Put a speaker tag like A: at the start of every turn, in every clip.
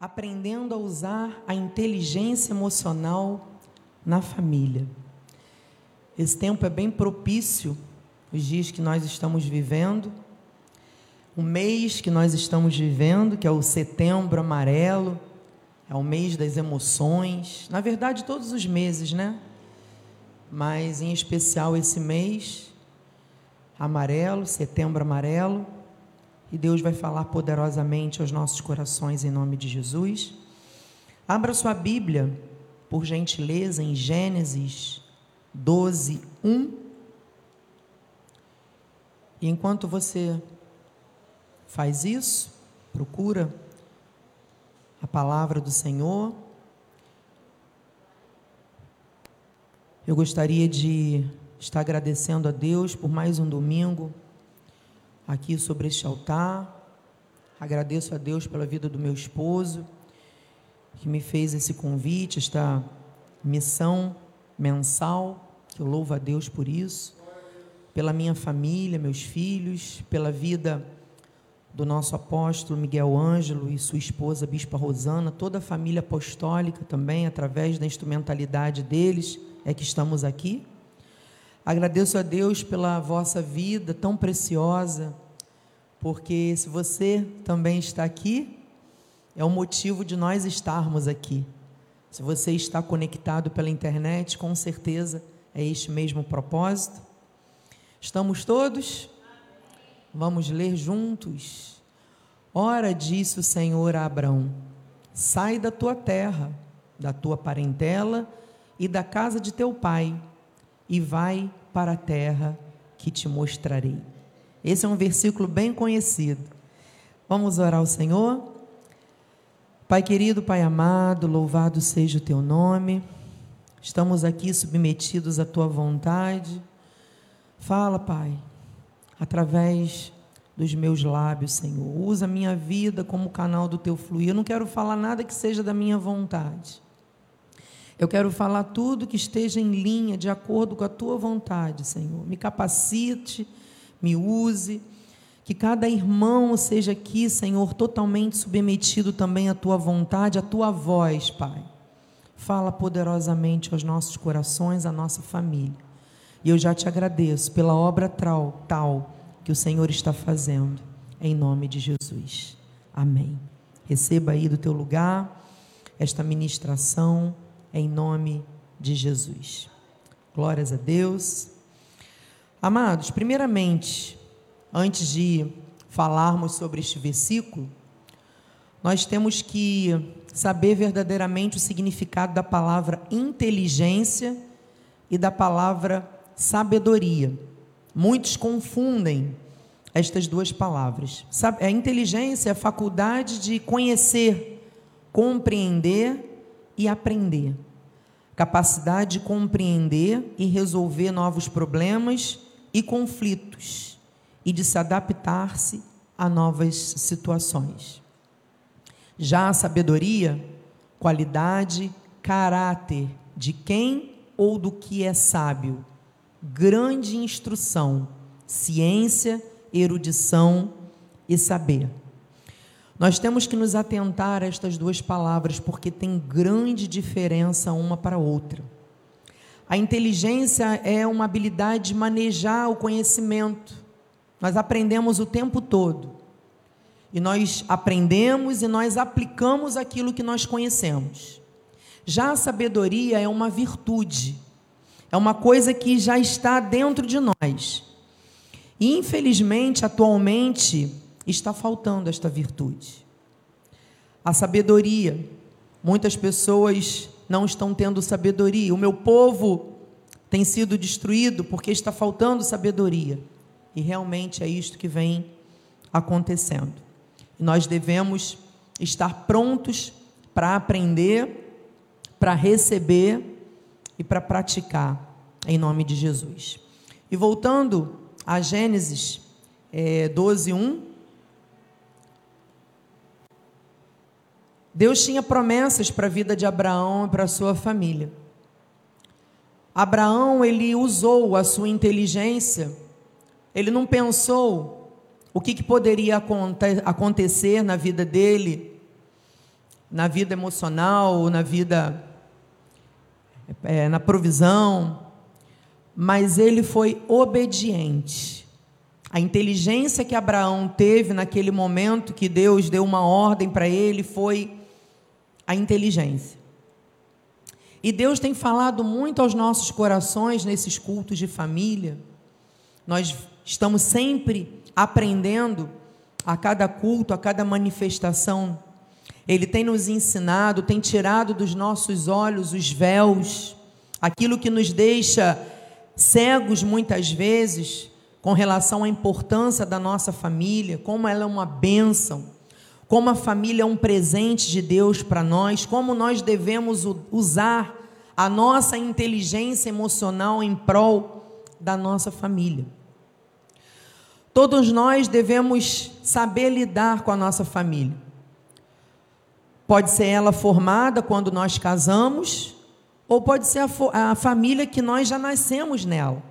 A: aprendendo a usar a inteligência emocional na família. Esse tempo é bem propício, os dias que nós estamos vivendo, o mês que nós estamos vivendo, que é o setembro amarelo, é o mês das emoções, na verdade, todos os meses, né? Mas em especial esse mês amarelo, setembro amarelo, e Deus vai falar poderosamente aos nossos corações em nome de Jesus. Abra sua Bíblia, por gentileza, em Gênesis 12, 1. E enquanto você faz isso, procura a palavra do Senhor. Eu gostaria de estar agradecendo a Deus por mais um domingo aqui sobre este altar. Agradeço a Deus pela vida do meu esposo, que me fez esse convite, esta missão mensal, que eu louvo a Deus por isso, pela minha família, meus filhos, pela vida do nosso apóstolo Miguel Ângelo e sua esposa Bispa Rosana, toda a família apostólica também, através da instrumentalidade deles, é que estamos aqui. Agradeço a Deus pela vossa vida tão preciosa, porque se você também está aqui, é o motivo de nós estarmos aqui. Se você está conectado pela internet, com certeza é este mesmo propósito. Estamos todos? Vamos ler juntos. Ora, disse o Senhor a Abraão: Sai da tua terra, da tua parentela e da casa de teu pai e vai para a terra que te mostrarei. Esse é um versículo bem conhecido. Vamos orar ao Senhor? Pai querido, Pai amado, louvado seja o teu nome. Estamos aqui submetidos à tua vontade. Fala, Pai, através dos meus lábios, Senhor. Usa a minha vida como canal do teu fluir. Eu não quero falar nada que seja da minha vontade. Eu quero falar tudo que esteja em linha, de acordo com a tua vontade, Senhor. Me capacite, me use. Que cada irmão seja aqui, Senhor, totalmente submetido também à tua vontade, à tua voz, Pai. Fala poderosamente aos nossos corações, à nossa família. E eu já te agradeço pela obra tal, tal que o Senhor está fazendo, em nome de Jesus. Amém. Receba aí do teu lugar esta ministração em nome de Jesus. Glórias a Deus. Amados, primeiramente, antes de falarmos sobre este versículo, nós temos que saber verdadeiramente o significado da palavra inteligência e da palavra sabedoria. Muitos confundem estas duas palavras. A inteligência é a faculdade de conhecer, compreender e aprender capacidade de compreender e resolver novos problemas e conflitos e de se adaptar-se a novas situações. Já a sabedoria, qualidade, caráter de quem ou do que é sábio, grande instrução, ciência, erudição e saber. Nós temos que nos atentar a estas duas palavras porque tem grande diferença uma para a outra. A inteligência é uma habilidade de manejar o conhecimento. Nós aprendemos o tempo todo. E nós aprendemos e nós aplicamos aquilo que nós conhecemos. Já a sabedoria é uma virtude. É uma coisa que já está dentro de nós. E infelizmente, atualmente, está faltando esta virtude. A sabedoria. Muitas pessoas não estão tendo sabedoria. O meu povo tem sido destruído porque está faltando sabedoria. E realmente é isto que vem acontecendo. Nós devemos estar prontos para aprender, para receber e para praticar, em nome de Jesus. E voltando a Gênesis é, 12, 1, Deus tinha promessas para a vida de Abraão e para a sua família. Abraão, ele usou a sua inteligência, ele não pensou o que, que poderia acontecer na vida dele na vida emocional, na vida, é, na provisão, mas ele foi obediente. A inteligência que Abraão teve naquele momento que Deus deu uma ordem para ele foi a inteligência. E Deus tem falado muito aos nossos corações nesses cultos de família. Nós estamos sempre aprendendo a cada culto, a cada manifestação. Ele tem nos ensinado, tem tirado dos nossos olhos os véus, aquilo que nos deixa cegos muitas vezes com relação à importância da nossa família, como ela é uma bênção como a família é um presente de Deus para nós, como nós devemos usar a nossa inteligência emocional em prol da nossa família. Todos nós devemos saber lidar com a nossa família. Pode ser ela formada quando nós casamos, ou pode ser a, a família que nós já nascemos nela.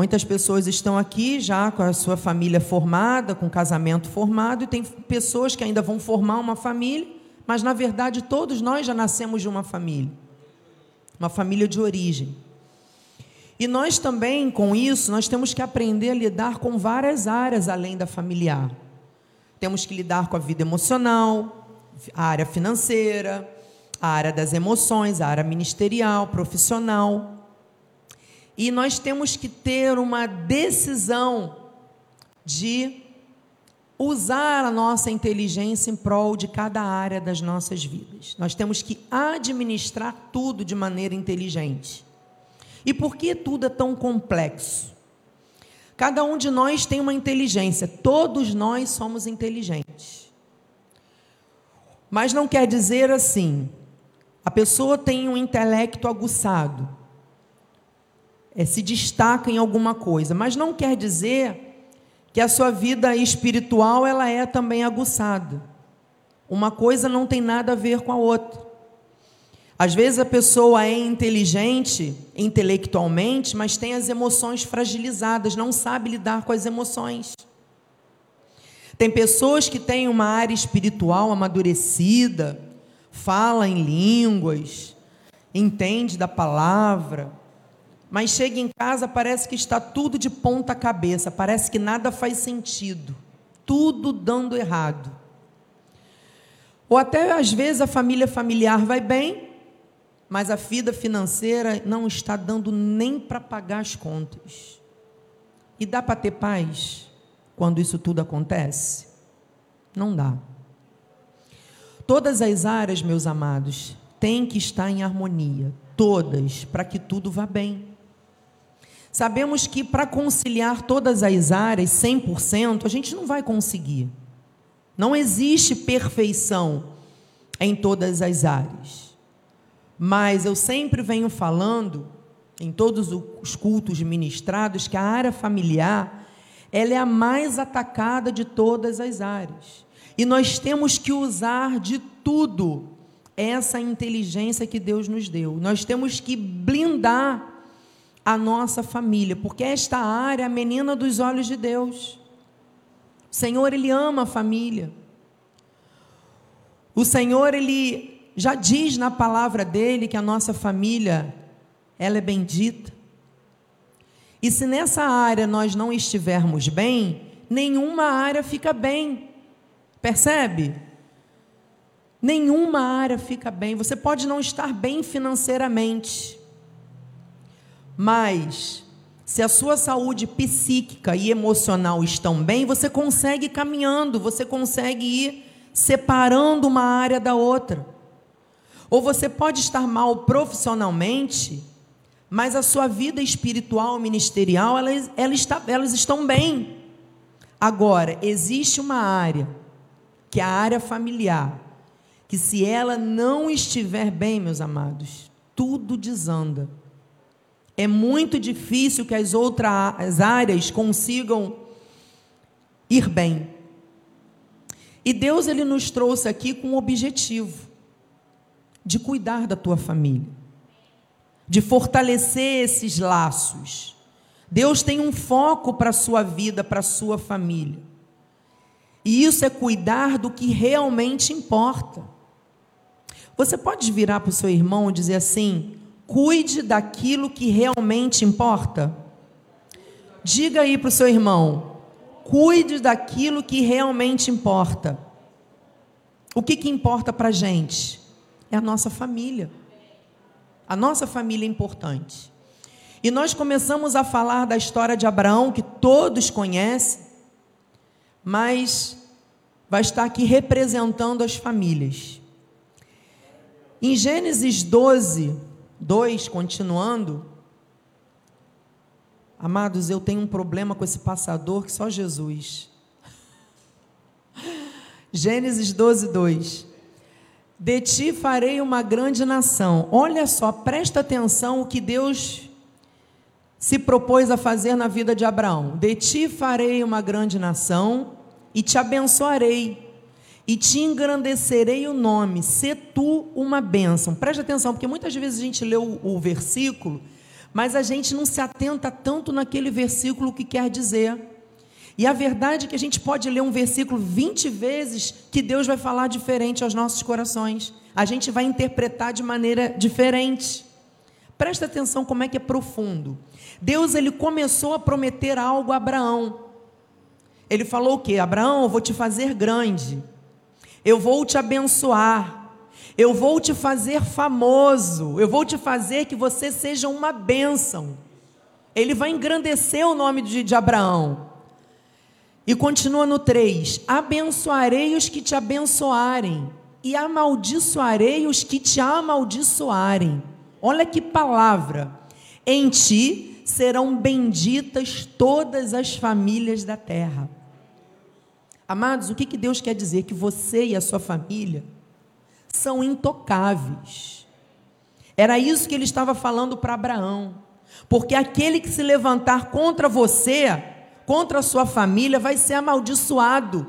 A: Muitas pessoas estão aqui já com a sua família formada, com casamento formado, e tem pessoas que ainda vão formar uma família, mas na verdade todos nós já nascemos de uma família, uma família de origem. E nós também, com isso, nós temos que aprender a lidar com várias áreas além da familiar. Temos que lidar com a vida emocional, a área financeira, a área das emoções, a área ministerial, profissional. E nós temos que ter uma decisão de usar a nossa inteligência em prol de cada área das nossas vidas. Nós temos que administrar tudo de maneira inteligente. E por que tudo é tão complexo? Cada um de nós tem uma inteligência, todos nós somos inteligentes. Mas não quer dizer assim, a pessoa tem um intelecto aguçado, é, se destaca em alguma coisa, mas não quer dizer que a sua vida espiritual ela é também aguçada. Uma coisa não tem nada a ver com a outra. Às vezes a pessoa é inteligente intelectualmente, mas tem as emoções fragilizadas, não sabe lidar com as emoções. Tem pessoas que têm uma área espiritual amadurecida, fala em línguas, entende da palavra, mas chega em casa, parece que está tudo de ponta cabeça, parece que nada faz sentido, tudo dando errado. Ou até às vezes a família familiar vai bem, mas a vida financeira não está dando nem para pagar as contas. E dá para ter paz quando isso tudo acontece? Não dá. Todas as áreas, meus amados, têm que estar em harmonia, todas, para que tudo vá bem. Sabemos que para conciliar todas as áreas 100%, a gente não vai conseguir. Não existe perfeição em todas as áreas. Mas eu sempre venho falando em todos os cultos ministrados que a área familiar, ela é a mais atacada de todas as áreas. E nós temos que usar de tudo essa inteligência que Deus nos deu. Nós temos que blindar a nossa família, porque esta área é a menina dos olhos de Deus. O Senhor, Ele ama a família. O Senhor, Ele já diz na palavra dele que a nossa família, ela é bendita. E se nessa área nós não estivermos bem, nenhuma área fica bem. Percebe? Nenhuma área fica bem. Você pode não estar bem financeiramente, mas, se a sua saúde psíquica e emocional estão bem, você consegue caminhando, você consegue ir separando uma área da outra. Ou você pode estar mal profissionalmente, mas a sua vida espiritual, ministerial, está, elas estão bem. Agora, existe uma área, que é a área familiar, que se ela não estiver bem, meus amados, tudo desanda é muito difícil que as outras áreas consigam ir bem. E Deus ele nos trouxe aqui com o objetivo de cuidar da tua família, de fortalecer esses laços. Deus tem um foco para a sua vida, para a sua família. E isso é cuidar do que realmente importa. Você pode virar para o seu irmão e dizer assim: cuide daquilo que realmente importa? Diga aí para o seu irmão: cuide daquilo que realmente importa. O que, que importa para a gente? É a nossa família. A nossa família é importante. E nós começamos a falar da história de Abraão, que todos conhecem, mas vai estar aqui representando as famílias. Em Gênesis 12, 2, continuando, amados, eu tenho um problema com esse passador que só Jesus. Gênesis 12, 2. De ti farei uma grande nação. Olha só, presta atenção o que Deus se propôs a fazer na vida de Abraão. De ti farei uma grande nação e te abençoarei e te engrandecerei o nome, se tu uma bênção. Preste atenção, porque muitas vezes a gente lê o, o versículo, mas a gente não se atenta tanto naquele versículo que quer dizer. E a verdade é que a gente pode ler um versículo 20 vezes que Deus vai falar diferente aos nossos corações. A gente vai interpretar de maneira diferente. Presta atenção como é que é profundo. Deus ele começou a prometer algo a Abraão. Ele falou o quê? Abraão, eu vou te fazer grande eu vou te abençoar, eu vou te fazer famoso, eu vou te fazer que você seja uma bênção. Ele vai engrandecer o nome de, de Abraão. E continua no 3: Abençoarei os que te abençoarem, e amaldiçoarei os que te amaldiçoarem. Olha que palavra! Em ti serão benditas todas as famílias da terra. Amados, o que, que Deus quer dizer? Que você e a sua família são intocáveis. Era isso que ele estava falando para Abraão. Porque aquele que se levantar contra você, contra a sua família, vai ser amaldiçoado.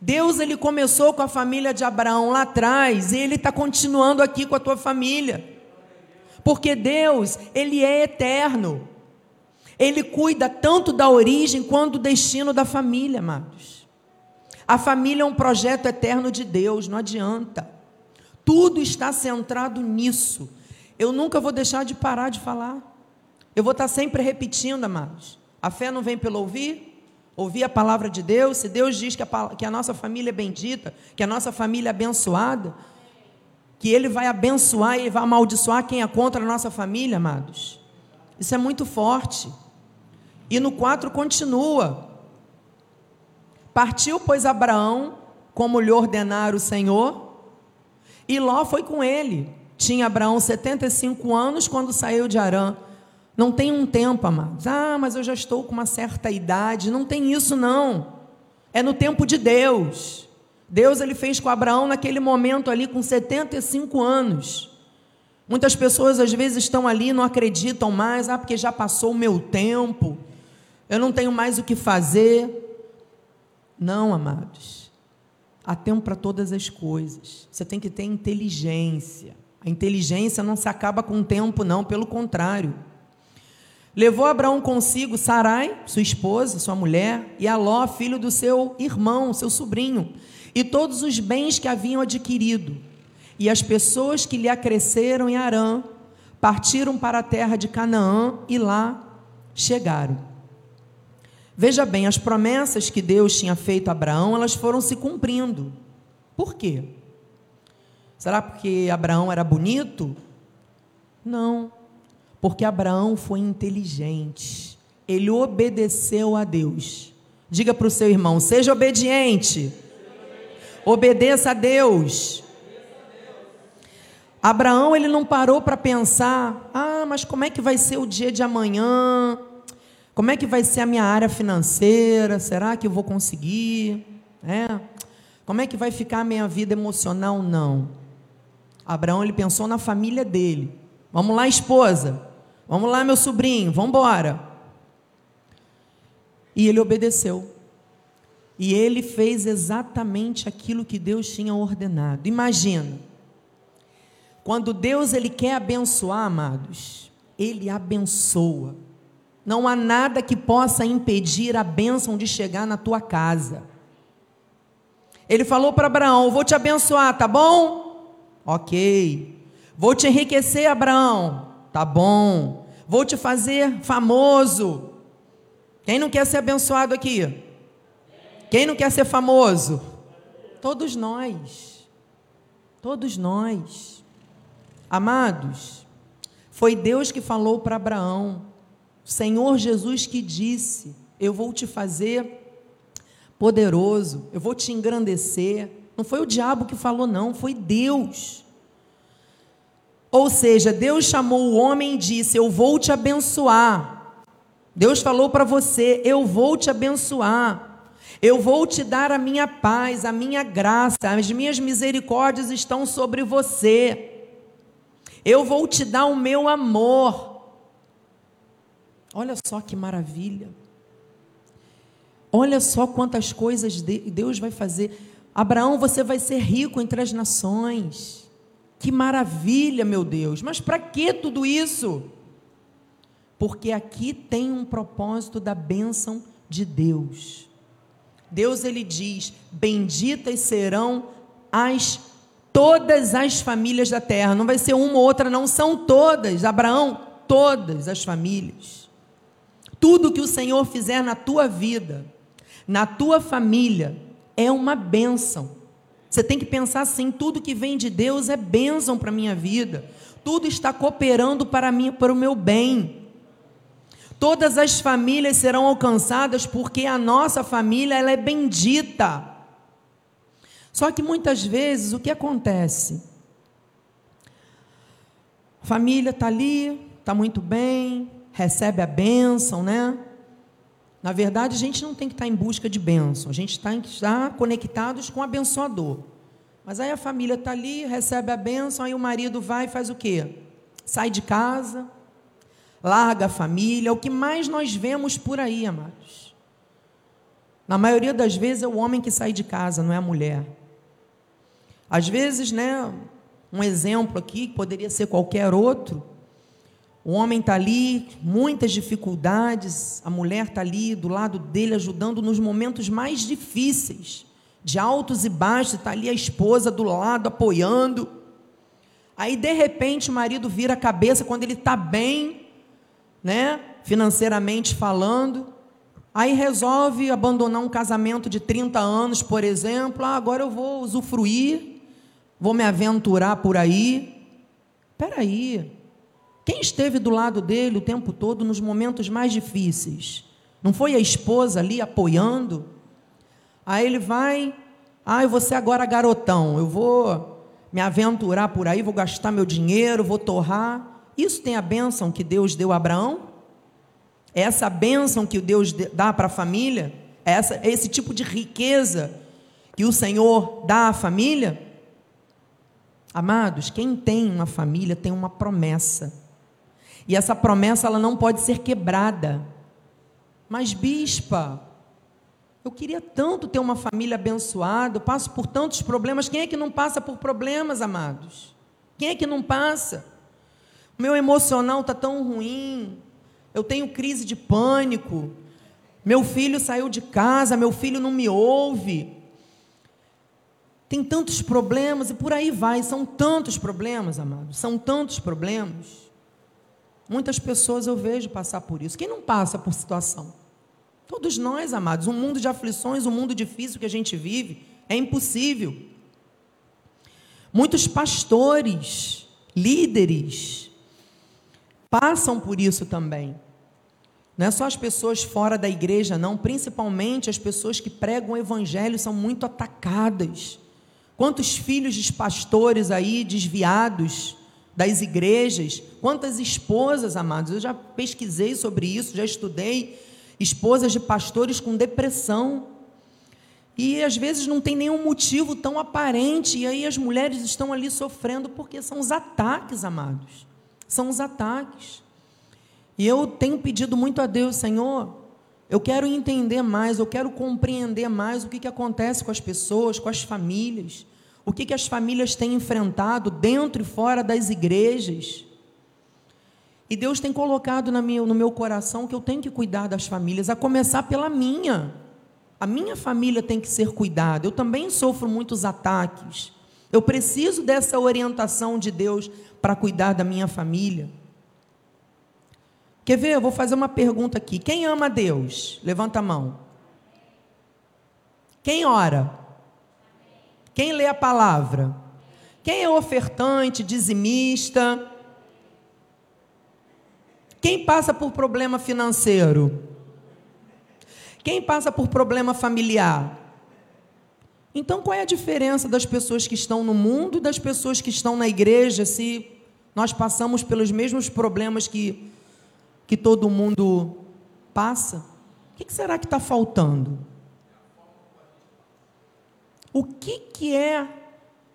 A: Deus ele começou com a família de Abraão lá atrás e ele está continuando aqui com a tua família. Porque Deus, ele é eterno. Ele cuida tanto da origem quanto do destino da família, amados. A família é um projeto eterno de Deus, não adianta. Tudo está centrado nisso. Eu nunca vou deixar de parar de falar. Eu vou estar sempre repetindo, amados. A fé não vem pelo ouvir, ouvir a palavra de Deus. Se Deus diz que a, que a nossa família é bendita, que a nossa família é abençoada, que Ele vai abençoar e vai amaldiçoar quem é contra a nossa família, amados. Isso é muito forte. E no 4 continua. Partiu, pois, Abraão, como lhe ordenara o Senhor, e Ló foi com ele. Tinha Abraão 75 anos quando saiu de Arã. Não tem um tempo, amados. Ah, mas eu já estou com uma certa idade. Não tem isso, não. É no tempo de Deus. Deus ele fez com Abraão naquele momento ali com 75 anos. Muitas pessoas às vezes estão ali não acreditam mais, ah, porque já passou o meu tempo, eu não tenho mais o que fazer. Não, amados. Há tempo para todas as coisas. Você tem que ter inteligência. A inteligência não se acaba com o tempo, não, pelo contrário. Levou Abraão consigo Sarai, sua esposa, sua mulher, e Aló, filho do seu irmão, seu sobrinho, e todos os bens que haviam adquirido. E as pessoas que lhe acresceram em Arã partiram para a terra de Canaã e lá chegaram. Veja bem, as promessas que Deus tinha feito a Abraão, elas foram se cumprindo. Por quê? Será porque Abraão era bonito? Não. Porque Abraão foi inteligente. Ele obedeceu a Deus. Diga para o seu irmão: seja obediente. Obedeça a Deus. Abraão ele não parou para pensar: ah, mas como é que vai ser o dia de amanhã? Como é que vai ser a minha área financeira? Será que eu vou conseguir? É. Como é que vai ficar a minha vida emocional? Não. Abraão ele pensou na família dele. Vamos lá, esposa. Vamos lá, meu sobrinho. Vamos embora. E ele obedeceu. E ele fez exatamente aquilo que Deus tinha ordenado. Imagina. Quando Deus ele quer abençoar, amados, ele abençoa. Não há nada que possa impedir a bênção de chegar na tua casa. Ele falou para Abraão: Vou te abençoar, tá bom? Ok. Vou te enriquecer, Abraão. Tá bom. Vou te fazer famoso. Quem não quer ser abençoado aqui? Quem não quer ser famoso? Todos nós. Todos nós. Amados, foi Deus que falou para Abraão, Senhor Jesus que disse: Eu vou te fazer poderoso, eu vou te engrandecer. Não foi o diabo que falou, não, foi Deus. Ou seja, Deus chamou o homem e disse: Eu vou te abençoar. Deus falou para você: Eu vou te abençoar. Eu vou te dar a minha paz, a minha graça, as minhas misericórdias estão sobre você. Eu vou te dar o meu amor. Olha só que maravilha. Olha só quantas coisas Deus vai fazer. Abraão, você vai ser rico entre as nações. Que maravilha, meu Deus. Mas para que tudo isso? Porque aqui tem um propósito da bênção de Deus. Deus ele diz: "Benditas serão as todas as famílias da terra". Não vai ser uma ou outra, não, são todas. Abraão, todas as famílias. Tudo que o Senhor fizer na tua vida, na tua família, é uma bênção. Você tem que pensar assim: tudo que vem de Deus é bênção para a minha vida, tudo está cooperando para mim, para o meu bem. Todas as famílias serão alcançadas porque a nossa família ela é bendita. Só que muitas vezes o que acontece? Família está ali, está muito bem, recebe a bênção, né? Na verdade, a gente não tem que estar em busca de bênção, a gente tem que estar conectados com o abençoador. Mas aí a família está ali, recebe a bênção, aí o marido vai e faz o quê? Sai de casa, larga a família, o que mais nós vemos por aí, amados. Na maioria das vezes é o homem que sai de casa, não é a mulher. Às vezes, né, um exemplo aqui, que poderia ser qualquer outro, o homem está ali, muitas dificuldades, a mulher está ali do lado dele, ajudando nos momentos mais difíceis, de altos e baixos, está ali a esposa do lado, apoiando. Aí, de repente, o marido vira a cabeça quando ele está bem, né, financeiramente falando. Aí resolve abandonar um casamento de 30 anos, por exemplo. Ah, agora eu vou usufruir, vou me aventurar por aí. Espera aí, quem esteve do lado dele o tempo todo nos momentos mais difíceis? Não foi a esposa ali apoiando? Aí ele vai, ah, eu vou ser agora garotão, eu vou me aventurar por aí, vou gastar meu dinheiro, vou torrar. Isso tem a bênção que Deus deu a Abraão? É essa bênção que Deus dá para a família? É essa, é esse tipo de riqueza que o Senhor dá à família? Amados, quem tem uma família tem uma promessa. E essa promessa ela não pode ser quebrada. Mas bispa, eu queria tanto ter uma família abençoada, eu passo por tantos problemas. Quem é que não passa por problemas, amados? Quem é que não passa? O meu emocional está tão ruim, eu tenho crise de pânico, meu filho saiu de casa, meu filho não me ouve. Tem tantos problemas e por aí vai, são tantos problemas, amados, são tantos problemas. Muitas pessoas eu vejo passar por isso. Quem não passa por situação? Todos nós, amados, um mundo de aflições, um mundo difícil que a gente vive, é impossível. Muitos pastores, líderes, passam por isso também. Não é só as pessoas fora da igreja, não, principalmente as pessoas que pregam o evangelho são muito atacadas. Quantos filhos de pastores aí desviados, das igrejas. Quantas esposas, amados, eu já pesquisei sobre isso, já estudei esposas de pastores com depressão. E às vezes não tem nenhum motivo tão aparente, e aí as mulheres estão ali sofrendo porque são os ataques, amados. São os ataques. E eu tenho pedido muito a Deus, Senhor, eu quero entender mais, eu quero compreender mais o que, que acontece com as pessoas, com as famílias o que, que as famílias têm enfrentado dentro e fora das igrejas. E Deus tem colocado minha, no meu coração que eu tenho que cuidar das famílias, a começar pela minha. A minha família tem que ser cuidada. Eu também sofro muitos ataques. Eu preciso dessa orientação de Deus para cuidar da minha família. Quer ver? Eu vou fazer uma pergunta aqui. Quem ama Deus? Levanta a mão. Quem ora? Quem lê a palavra? Quem é ofertante, dizimista? Quem passa por problema financeiro? Quem passa por problema familiar? Então, qual é a diferença das pessoas que estão no mundo e das pessoas que estão na igreja se nós passamos pelos mesmos problemas que, que todo mundo passa? O que será que está faltando? O que, que é?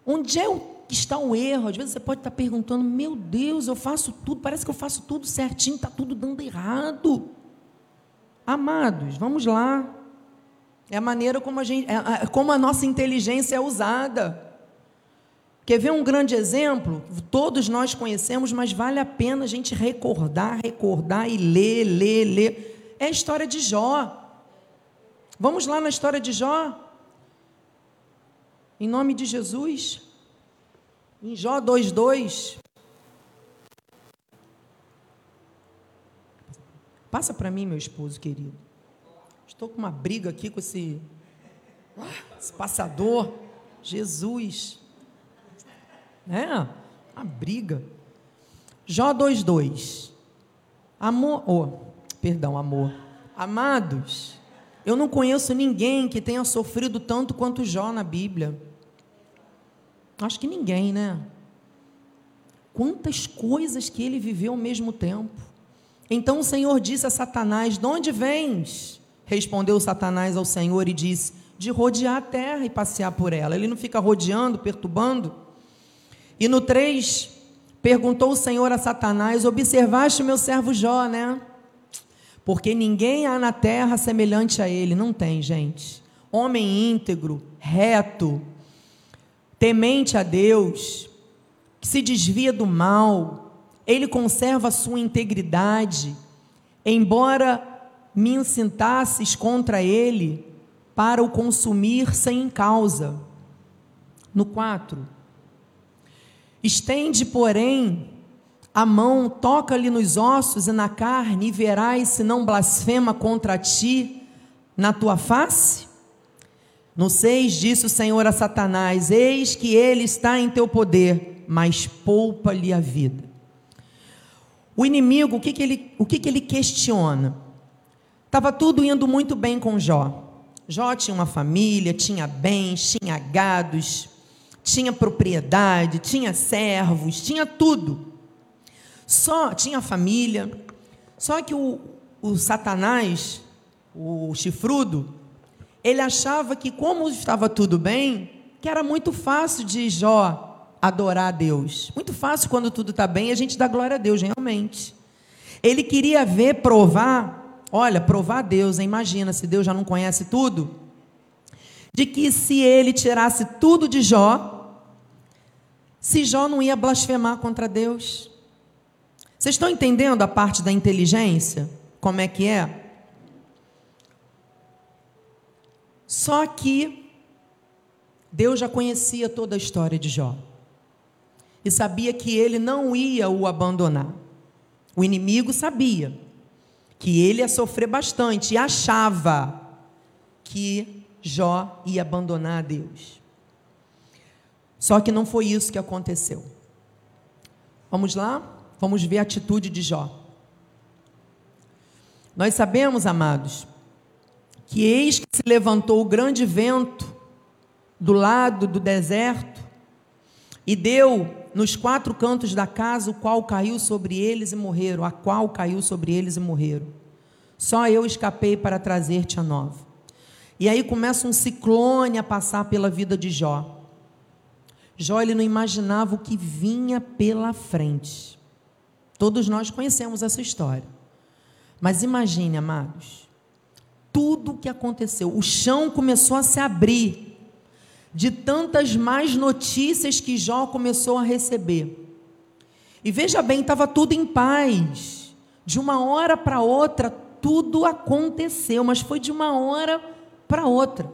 A: Onde é o que está o erro. Às vezes você pode estar perguntando: meu Deus, eu faço tudo, parece que eu faço tudo certinho, está tudo dando errado. Amados, vamos lá. É a maneira como a, gente, é, como a nossa inteligência é usada. Quer ver um grande exemplo? Todos nós conhecemos, mas vale a pena a gente recordar, recordar e ler, ler, ler. É a história de Jó. Vamos lá na história de Jó? Em nome de Jesus. Em Jó 2,2. Passa para mim, meu esposo querido. Estou com uma briga aqui com esse, esse passador. Jesus. Né? Uma briga. Jó 2,2. Amor. Oh, perdão, amor. Amados, eu não conheço ninguém que tenha sofrido tanto quanto Jó na Bíblia. Acho que ninguém, né? Quantas coisas que ele viveu ao mesmo tempo. Então o Senhor disse a Satanás: De onde vens? Respondeu Satanás ao Senhor e disse: De rodear a terra e passear por ela. Ele não fica rodeando, perturbando. E no 3, perguntou o Senhor a Satanás: Observaste o meu servo Jó, né? Porque ninguém há na terra semelhante a ele. Não tem, gente. Homem íntegro, reto, temente a Deus, que se desvia do mal, ele conserva a sua integridade, embora me incitasses contra ele para o consumir sem causa. No 4. Estende, porém, a mão, toca-lhe nos ossos e na carne, e verás se não blasfema contra ti na tua face? No 6 disse o Senhor a Satanás: Eis que ele está em teu poder, mas poupa-lhe a vida. O inimigo, o que, que, ele, o que, que ele questiona? Estava tudo indo muito bem com Jó. Jó tinha uma família, tinha bens, tinha gados, tinha propriedade, tinha servos, tinha tudo. Só tinha família. Só que o, o Satanás, o chifrudo, ele achava que, como estava tudo bem, que era muito fácil de Jó adorar a Deus. Muito fácil quando tudo está bem, a gente dá glória a Deus, realmente. Ele queria ver, provar, olha, provar a Deus, imagina se Deus já não conhece tudo, de que se ele tirasse tudo de Jó, se Jó não ia blasfemar contra Deus. Vocês estão entendendo a parte da inteligência? Como é que é? Só que Deus já conhecia toda a história de Jó e sabia que ele não ia o abandonar. O inimigo sabia que ele ia sofrer bastante e achava que Jó ia abandonar a Deus. Só que não foi isso que aconteceu. Vamos lá? Vamos ver a atitude de Jó. Nós sabemos, amados, que eis que se levantou o grande vento do lado do deserto e deu nos quatro cantos da casa, o qual caiu sobre eles e morreram, a qual caiu sobre eles e morreram. Só eu escapei para trazer-te a nova. E aí começa um ciclone a passar pela vida de Jó. Jó ele não imaginava o que vinha pela frente. Todos nós conhecemos essa história. Mas imagine, amados, tudo o que aconteceu. O chão começou a se abrir de tantas más notícias que Jó começou a receber. E veja bem, estava tudo em paz. De uma hora para outra, tudo aconteceu, mas foi de uma hora para outra.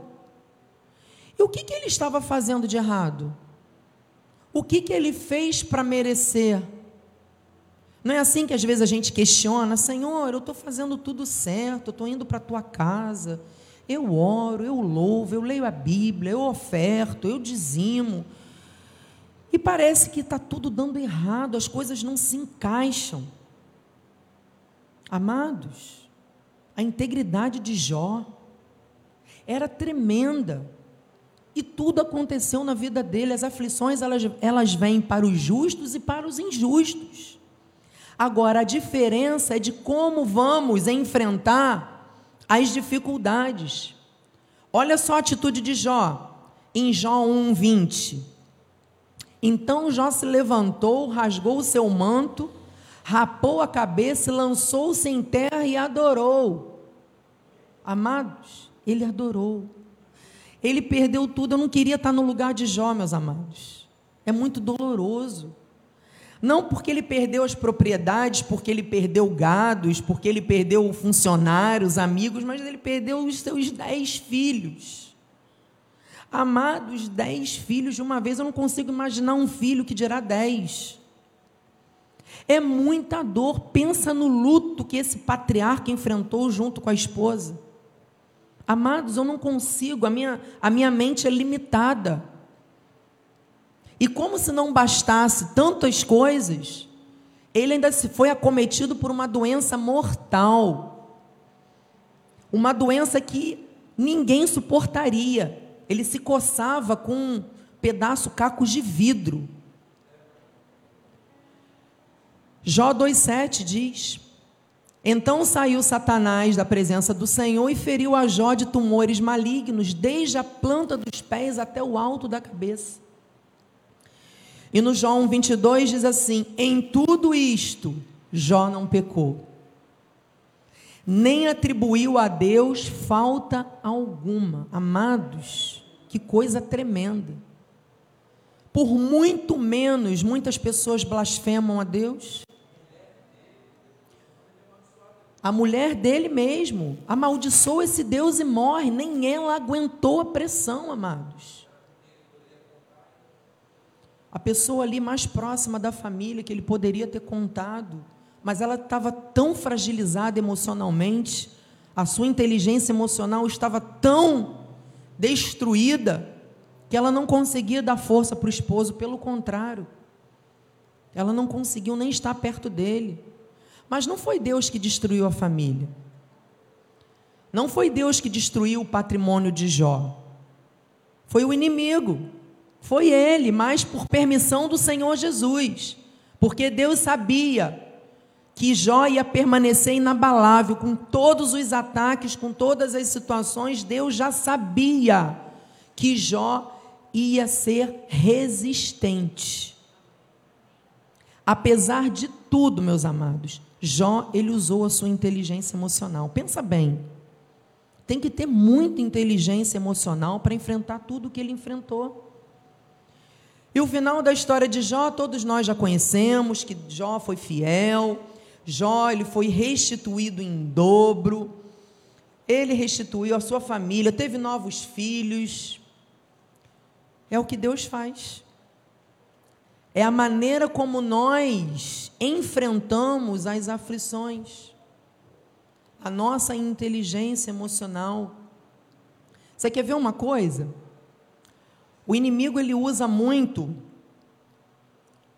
A: E o que, que ele estava fazendo de errado? O que, que ele fez para merecer? Não é assim que às vezes a gente questiona, Senhor, eu estou fazendo tudo certo, estou indo para a tua casa, eu oro, eu louvo, eu leio a Bíblia, eu oferto, eu dizimo. E parece que está tudo dando errado, as coisas não se encaixam. Amados, a integridade de Jó era tremenda. E tudo aconteceu na vida dele. As aflições, elas, elas vêm para os justos e para os injustos. Agora, a diferença é de como vamos enfrentar as dificuldades. Olha só a atitude de Jó, em Jó 1, 20. Então Jó se levantou, rasgou o seu manto, rapou a cabeça, lançou-se em terra e adorou. Amados, ele adorou. Ele perdeu tudo. Eu não queria estar no lugar de Jó, meus amados. É muito doloroso. Não porque ele perdeu as propriedades, porque ele perdeu gados, porque ele perdeu funcionários, amigos, mas ele perdeu os seus dez filhos. Amados, dez filhos de uma vez, eu não consigo imaginar um filho que dirá dez. É muita dor. Pensa no luto que esse patriarca enfrentou junto com a esposa. Amados, eu não consigo, a minha, a minha mente é limitada. E como se não bastasse tantas coisas, ele ainda se foi acometido por uma doença mortal. Uma doença que ninguém suportaria. Ele se coçava com um pedaço cacos de vidro. Jó 2,7 diz: então saiu Satanás da presença do Senhor e feriu a Jó de tumores malignos, desde a planta dos pés até o alto da cabeça. E no João 22 diz assim: Em tudo isto, Jó não pecou, nem atribuiu a Deus falta alguma. Amados, que coisa tremenda. Por muito menos, muitas pessoas blasfemam a Deus. A mulher dele mesmo amaldiçoou esse Deus e morre. Nem ela aguentou a pressão, amados. A pessoa ali mais próxima da família que ele poderia ter contado, mas ela estava tão fragilizada emocionalmente, a sua inteligência emocional estava tão destruída, que ela não conseguia dar força para o esposo, pelo contrário, ela não conseguiu nem estar perto dele. Mas não foi Deus que destruiu a família. Não foi Deus que destruiu o patrimônio de Jó. Foi o inimigo. Foi ele, mas por permissão do Senhor Jesus. Porque Deus sabia que Jó ia permanecer inabalável com todos os ataques, com todas as situações. Deus já sabia que Jó ia ser resistente. Apesar de tudo, meus amados, Jó, ele usou a sua inteligência emocional. Pensa bem. Tem que ter muita inteligência emocional para enfrentar tudo o que ele enfrentou. E o final da história de Jó, todos nós já conhecemos que Jó foi fiel, Jó ele foi restituído em dobro. Ele restituiu a sua família, teve novos filhos. É o que Deus faz. É a maneira como nós enfrentamos as aflições. A nossa inteligência emocional. Você quer ver uma coisa? O inimigo ele usa muito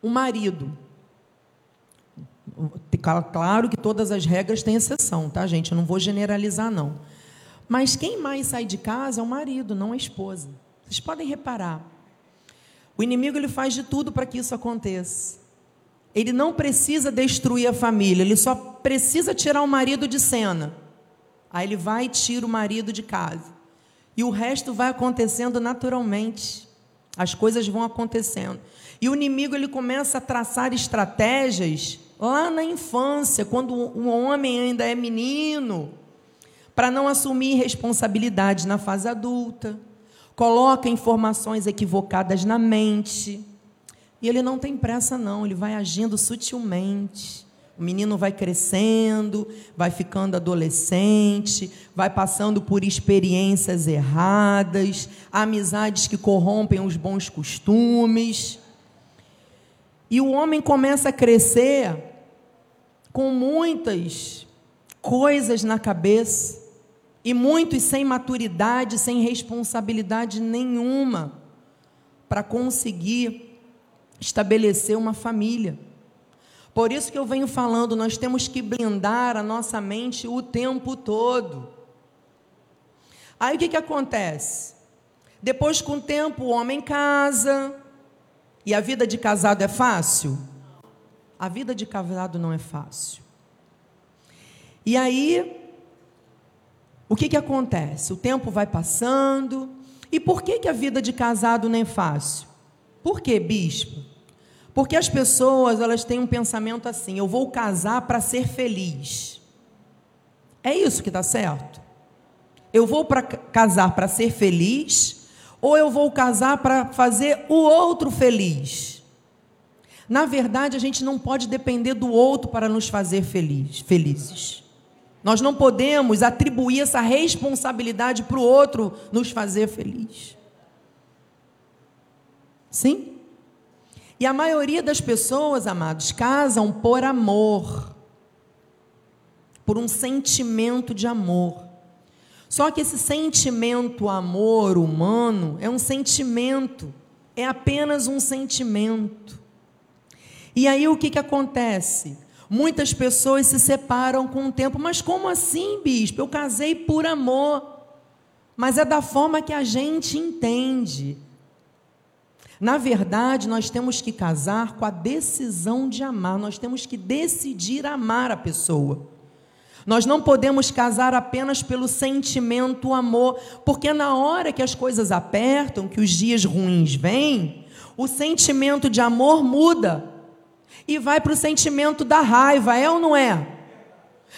A: o marido. Claro que todas as regras têm exceção, tá, gente? Eu não vou generalizar, não. Mas quem mais sai de casa é o marido, não a esposa. Vocês podem reparar. O inimigo ele faz de tudo para que isso aconteça. Ele não precisa destruir a família, ele só precisa tirar o marido de cena. Aí ele vai e tira o marido de casa. E o resto vai acontecendo naturalmente. As coisas vão acontecendo. E o inimigo ele começa a traçar estratégias lá na infância, quando o homem ainda é menino, para não assumir responsabilidade na fase adulta coloca informações equivocadas na mente. E ele não tem pressa, não, ele vai agindo sutilmente. O menino vai crescendo, vai ficando adolescente, vai passando por experiências erradas, amizades que corrompem os bons costumes. E o homem começa a crescer com muitas coisas na cabeça e muitos sem maturidade, sem responsabilidade nenhuma para conseguir estabelecer uma família. Por isso que eu venho falando, nós temos que blindar a nossa mente o tempo todo. Aí o que, que acontece? Depois, com o tempo, o homem casa. E a vida de casado é fácil? A vida de casado não é fácil. E aí, o que, que acontece? O tempo vai passando. E por que, que a vida de casado não é fácil? Por que, bispo? Porque as pessoas elas têm um pensamento assim: eu vou casar para ser feliz. É isso que está certo? Eu vou para casar para ser feliz ou eu vou casar para fazer o outro feliz? Na verdade, a gente não pode depender do outro para nos fazer feliz, felizes. Nós não podemos atribuir essa responsabilidade para o outro nos fazer feliz. Sim? E a maioria das pessoas, amados, casam por amor, por um sentimento de amor. Só que esse sentimento amor humano é um sentimento, é apenas um sentimento. E aí o que, que acontece? Muitas pessoas se separam com o tempo, mas como assim, bispo? Eu casei por amor. Mas é da forma que a gente entende. Na verdade, nós temos que casar com a decisão de amar, nós temos que decidir amar a pessoa. Nós não podemos casar apenas pelo sentimento amor, porque na hora que as coisas apertam, que os dias ruins vêm, o sentimento de amor muda e vai para o sentimento da raiva, é ou não é?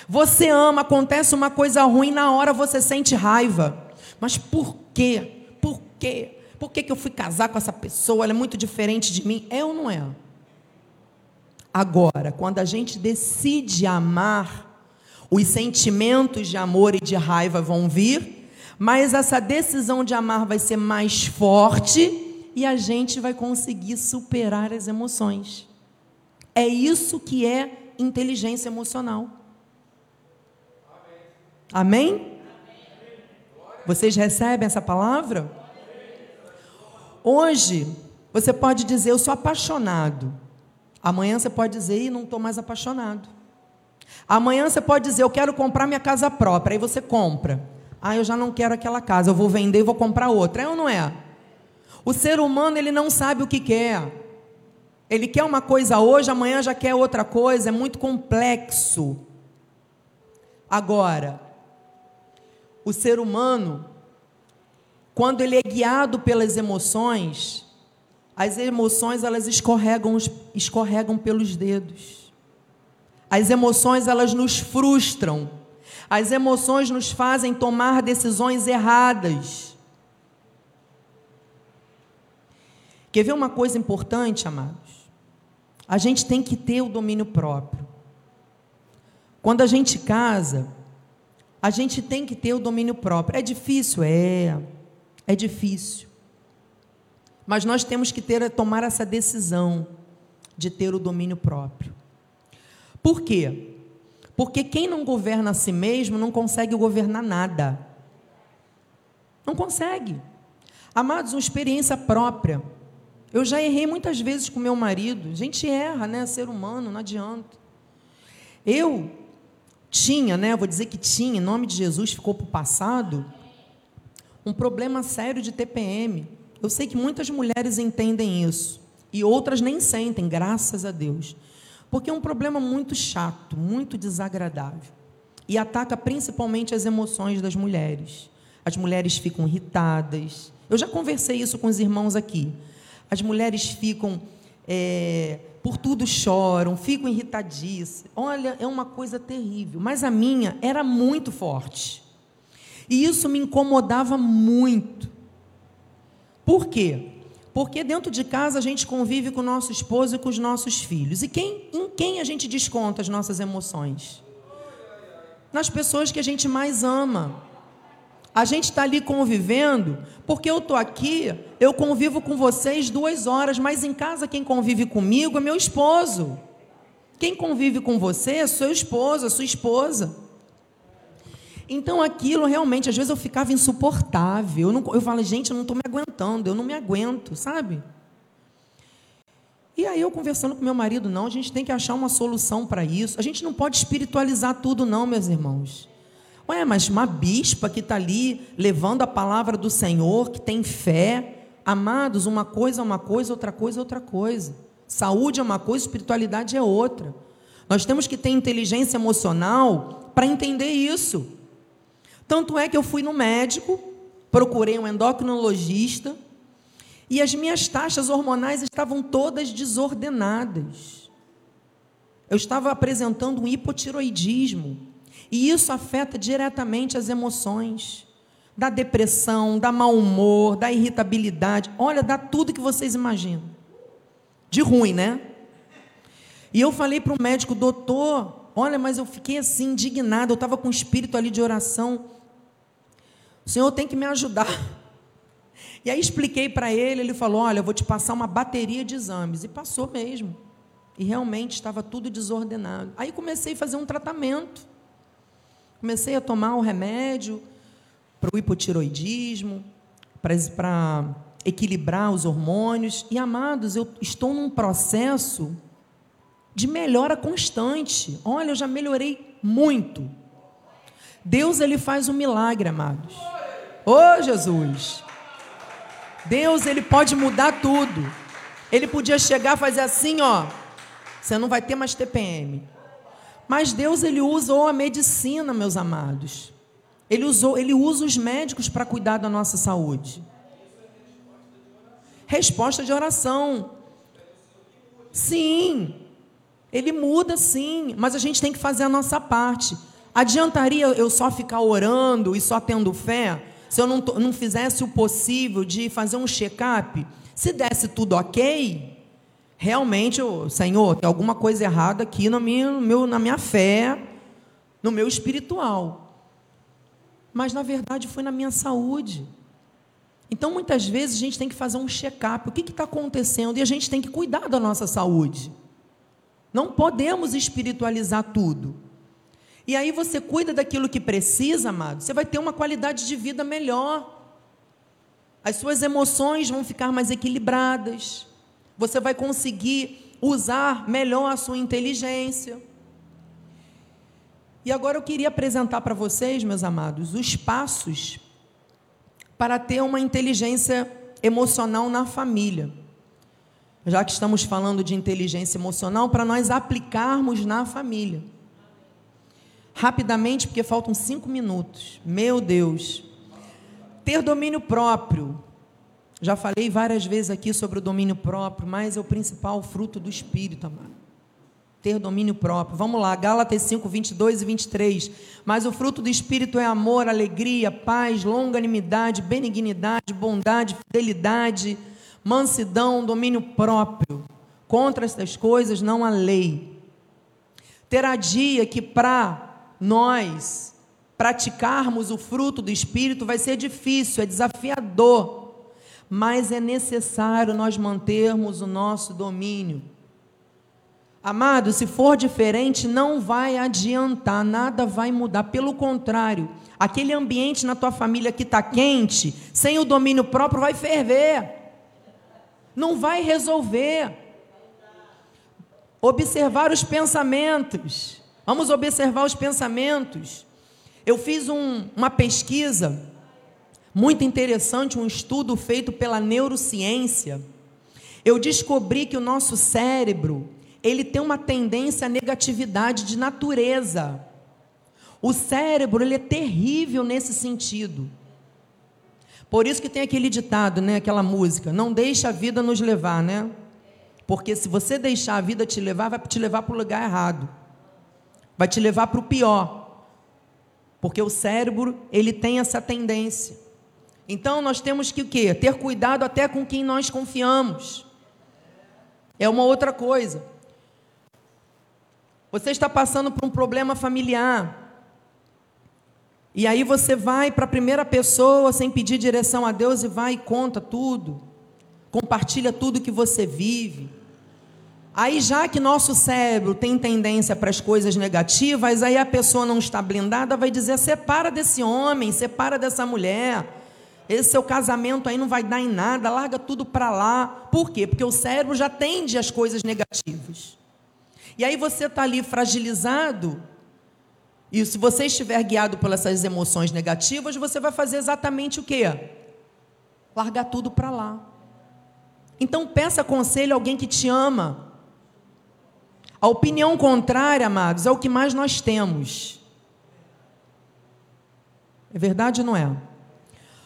A: Você ama, acontece uma coisa ruim, na hora você sente raiva. Mas por quê? Por quê? Por que, que eu fui casar com essa pessoa? Ela é muito diferente de mim. É ou não é? Agora, quando a gente decide amar, os sentimentos de amor e de raiva vão vir, mas essa decisão de amar vai ser mais forte e a gente vai conseguir superar as emoções. É isso que é inteligência emocional. Amém? Vocês recebem essa palavra? Hoje, você pode dizer, eu sou apaixonado. Amanhã você pode dizer, não estou mais apaixonado. Amanhã você pode dizer, eu quero comprar minha casa própria. Aí você compra. Ah, eu já não quero aquela casa, eu vou vender e vou comprar outra. É ou não é? O ser humano, ele não sabe o que quer. Ele quer uma coisa hoje, amanhã já quer outra coisa. É muito complexo. Agora, o ser humano, quando ele é guiado pelas emoções, as emoções elas escorregam, escorregam pelos dedos. As emoções elas nos frustram. As emoções nos fazem tomar decisões erradas. Quer ver uma coisa importante, amados? A gente tem que ter o domínio próprio. Quando a gente casa, a gente tem que ter o domínio próprio. É difícil? É. É difícil. Mas nós temos que ter, tomar essa decisão de ter o domínio próprio. Por quê? Porque quem não governa a si mesmo não consegue governar nada. Não consegue. Amados, uma experiência própria. Eu já errei muitas vezes com meu marido. A gente erra, né? Ser humano, não adianta. Eu tinha, né? Vou dizer que tinha, em nome de Jesus, ficou para o passado um problema sério de TPM. Eu sei que muitas mulheres entendem isso e outras nem sentem, graças a Deus. Porque é um problema muito chato, muito desagradável. E ataca principalmente as emoções das mulheres. As mulheres ficam irritadas. Eu já conversei isso com os irmãos aqui. As mulheres ficam, é, por tudo choram, ficam irritadíssimas. Olha, é uma coisa terrível. Mas a minha era muito forte. E isso me incomodava muito. Por quê? Porque dentro de casa a gente convive com o nosso esposo e com os nossos filhos. E quem, em quem a gente desconta as nossas emoções? Nas pessoas que a gente mais ama. A gente está ali convivendo, porque eu estou aqui, eu convivo com vocês duas horas, mas em casa quem convive comigo é meu esposo. Quem convive com você é seu esposo, a sua esposa. Então aquilo realmente, às vezes eu ficava insuportável. Eu, não, eu gente, eu não estou me aguentando, eu não me aguento, sabe? E aí eu conversando com meu marido, não, a gente tem que achar uma solução para isso. A gente não pode espiritualizar tudo, não, meus irmãos. Ué, mas uma bispa que está ali levando a palavra do Senhor, que tem fé. Amados, uma coisa é uma coisa, outra coisa é outra coisa. Saúde é uma coisa, espiritualidade é outra. Nós temos que ter inteligência emocional para entender isso. Tanto é que eu fui no médico, procurei um endocrinologista, e as minhas taxas hormonais estavam todas desordenadas. Eu estava apresentando um hipotiroidismo. E isso afeta diretamente as emoções. Da depressão, da mau humor, da irritabilidade. Olha, dá tudo que vocês imaginam. De ruim, né? E eu falei para o médico, doutor, olha, mas eu fiquei assim, indignado. Eu estava com o espírito ali de oração. O senhor tem que me ajudar. E aí expliquei para ele, ele falou: Olha, eu vou te passar uma bateria de exames. E passou mesmo. E realmente estava tudo desordenado. Aí comecei a fazer um tratamento. Comecei a tomar o remédio para o hipotiroidismo, para equilibrar os hormônios. E amados, eu estou num processo de melhora constante. Olha, eu já melhorei muito. Deus ele faz um milagre, amados. Ô oh, Jesus! Deus, ele pode mudar tudo. Ele podia chegar fazer assim, ó. Você não vai ter mais TPM. Mas Deus, ele usou a medicina, meus amados. Ele usou, ele usa os médicos para cuidar da nossa saúde. Resposta de oração. Sim. Ele muda sim, mas a gente tem que fazer a nossa parte. Adiantaria eu só ficar orando e só tendo fé? se eu não, não fizesse o possível de fazer um check-up, se desse tudo ok, realmente, oh, Senhor, tem alguma coisa errada aqui no meu, na minha fé, no meu espiritual. Mas na verdade foi na minha saúde. Então muitas vezes a gente tem que fazer um check-up, o que está acontecendo? E a gente tem que cuidar da nossa saúde. Não podemos espiritualizar tudo. E aí você cuida daquilo que precisa, amado, você vai ter uma qualidade de vida melhor. As suas emoções vão ficar mais equilibradas. Você vai conseguir usar melhor a sua inteligência. E agora eu queria apresentar para vocês, meus amados, os passos para ter uma inteligência emocional na família. Já que estamos falando de inteligência emocional, para nós aplicarmos na família. Rapidamente, porque faltam cinco minutos. Meu Deus. Ter domínio próprio. Já falei várias vezes aqui sobre o domínio próprio, mas é o principal fruto do Espírito, amado. Ter domínio próprio. Vamos lá, Gálatas 5, 22 e 23. Mas o fruto do Espírito é amor, alegria, paz, longanimidade, benignidade, bondade, fidelidade, mansidão, domínio próprio. Contra estas coisas não há lei. Terá dia que para nós praticarmos o fruto do Espírito vai ser difícil, é desafiador, mas é necessário nós mantermos o nosso domínio. Amado, se for diferente, não vai adiantar, nada vai mudar, pelo contrário, aquele ambiente na tua família que está quente, sem o domínio próprio, vai ferver, não vai resolver. Observar os pensamentos. Vamos observar os pensamentos. Eu fiz um, uma pesquisa muito interessante, um estudo feito pela neurociência. Eu descobri que o nosso cérebro, ele tem uma tendência à negatividade de natureza. O cérebro, ele é terrível nesse sentido. Por isso que tem aquele ditado, né, aquela música, não deixa a vida nos levar, né? Porque se você deixar a vida te levar, vai te levar para o lugar errado vai te levar para o pior. Porque o cérebro, ele tem essa tendência. Então nós temos que o quê? Ter cuidado até com quem nós confiamos. É uma outra coisa. Você está passando por um problema familiar. E aí você vai para a primeira pessoa sem pedir direção a Deus e vai e conta tudo. Compartilha tudo que você vive. Aí, já que nosso cérebro tem tendência para as coisas negativas, aí a pessoa não está blindada, vai dizer: separa desse homem, separa dessa mulher. Esse seu casamento aí não vai dar em nada, larga tudo para lá. Por quê? Porque o cérebro já tende às coisas negativas. E aí você está ali fragilizado, e se você estiver guiado pelas emoções negativas, você vai fazer exatamente o quê? Largar tudo para lá. Então peça conselho a alguém que te ama, a opinião contrária, amados, é o que mais nós temos. É verdade ou não é?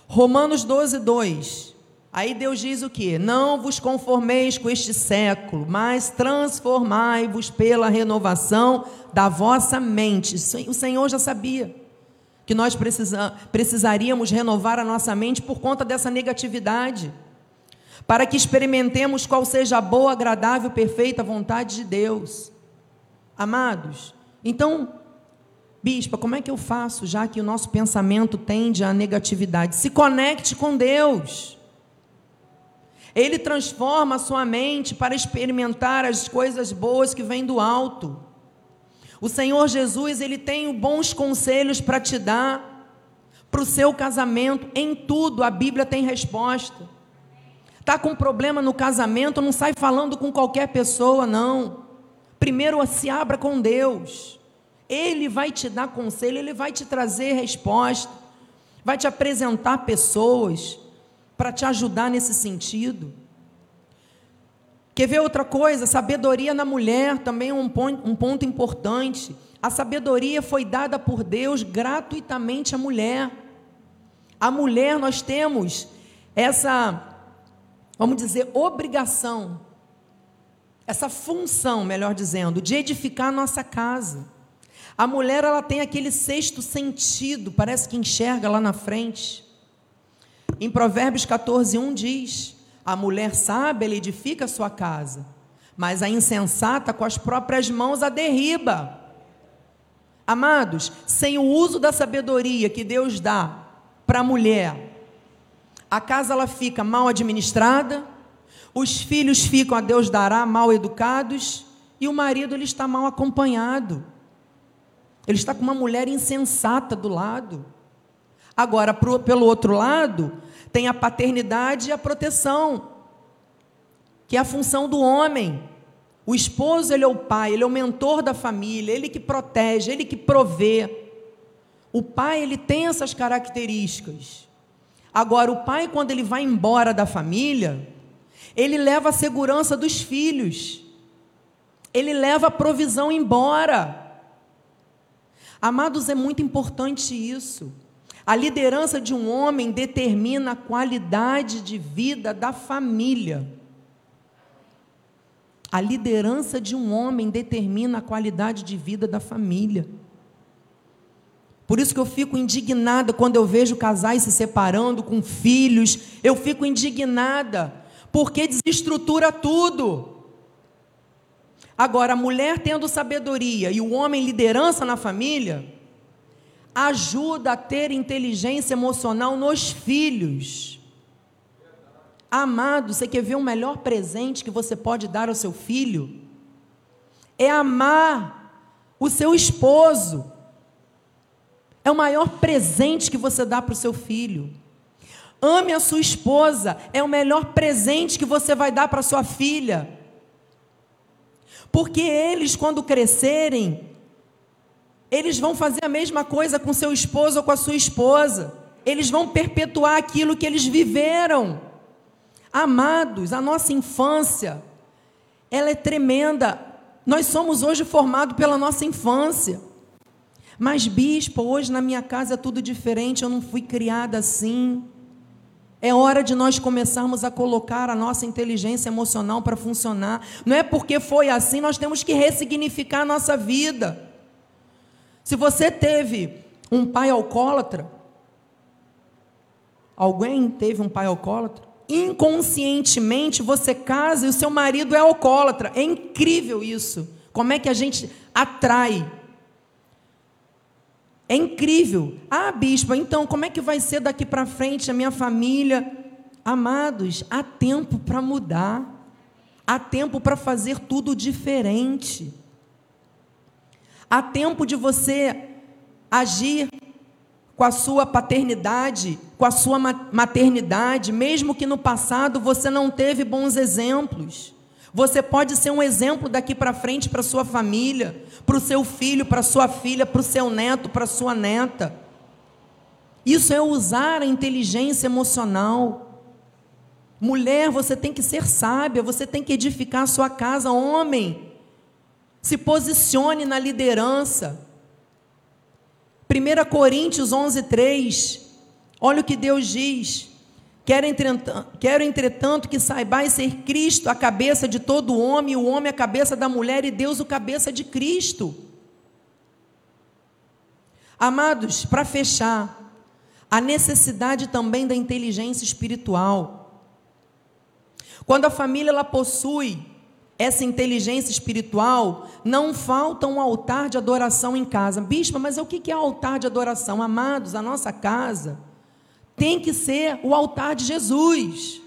A: Romanos 12, 2. Aí Deus diz o que? Não vos conformeis com este século, mas transformai-vos pela renovação da vossa mente. O Senhor já sabia que nós precisa, precisaríamos renovar a nossa mente por conta dessa negatividade para que experimentemos qual seja a boa, agradável, perfeita vontade de Deus. Amados, então, bispa, como é que eu faço, já que o nosso pensamento tende à negatividade? Se conecte com Deus. Ele transforma a sua mente para experimentar as coisas boas que vêm do alto. O Senhor Jesus, ele tem bons conselhos para te dar para o seu casamento, em tudo a Bíblia tem resposta. Está com problema no casamento, não sai falando com qualquer pessoa, não. Primeiro se abra com Deus. Ele vai te dar conselho, ele vai te trazer resposta, vai te apresentar pessoas para te ajudar nesse sentido. Quer ver outra coisa? Sabedoria na mulher também é um ponto, um ponto importante. A sabedoria foi dada por Deus gratuitamente à mulher. A mulher, nós temos essa vamos dizer, obrigação, essa função, melhor dizendo, de edificar a nossa casa. A mulher, ela tem aquele sexto sentido, parece que enxerga lá na frente. Em Provérbios 14, 1 diz: A mulher sábia, edifica a sua casa, mas a insensata com as próprias mãos a derriba. Amados, sem o uso da sabedoria que Deus dá para a mulher, a casa ela fica mal administrada, os filhos ficam a Deus dará mal educados e o marido ele está mal acompanhado. Ele está com uma mulher insensata do lado. Agora, pro, pelo outro lado, tem a paternidade e a proteção, que é a função do homem. O esposo, ele é o pai, ele é o mentor da família, ele que protege, ele que provê. O pai, ele tem essas características. Agora, o pai, quando ele vai embora da família, ele leva a segurança dos filhos, ele leva a provisão embora. Amados, é muito importante isso. A liderança de um homem determina a qualidade de vida da família. A liderança de um homem determina a qualidade de vida da família. Por isso que eu fico indignada quando eu vejo casais se separando com filhos. Eu fico indignada, porque desestrutura tudo. Agora, a mulher tendo sabedoria e o homem liderança na família, ajuda a ter inteligência emocional nos filhos. Amado, você quer ver o melhor presente que você pode dar ao seu filho? É amar o seu esposo é o maior presente que você dá para o seu filho. Ame a sua esposa, é o melhor presente que você vai dar para sua filha. Porque eles, quando crescerem, eles vão fazer a mesma coisa com seu esposo ou com a sua esposa. Eles vão perpetuar aquilo que eles viveram. Amados, a nossa infância, ela é tremenda. Nós somos hoje formados pela nossa infância. Mas, bispo, hoje na minha casa é tudo diferente, eu não fui criada assim. É hora de nós começarmos a colocar a nossa inteligência emocional para funcionar. Não é porque foi assim, nós temos que ressignificar a nossa vida. Se você teve um pai alcoólatra, alguém teve um pai alcoólatra, inconscientemente você casa e o seu marido é alcoólatra. É incrível isso. Como é que a gente atrai É incrível. Ah, bispo, então como é que vai ser daqui para frente a minha família? Amados, há tempo para mudar. Há tempo para fazer tudo diferente. Há tempo de você agir com a sua paternidade, com a sua maternidade, mesmo que no passado você não teve bons exemplos. Você pode ser um exemplo daqui para frente para sua família, para o seu filho, para sua filha, para o seu neto, para sua neta. Isso é usar a inteligência emocional. Mulher, você tem que ser sábia, você tem que edificar a sua casa. Homem, se posicione na liderança. 1 Coríntios 11, 3. Olha o que Deus diz. Quero entretanto, quero, entretanto, que saibais ser Cristo a cabeça de todo homem, o homem a cabeça da mulher e Deus o cabeça de Cristo. Amados, para fechar, a necessidade também da inteligência espiritual. Quando a família ela possui essa inteligência espiritual, não falta um altar de adoração em casa. Bispa, mas o que é altar de adoração? Amados, a nossa casa tem que ser o altar de Jesus.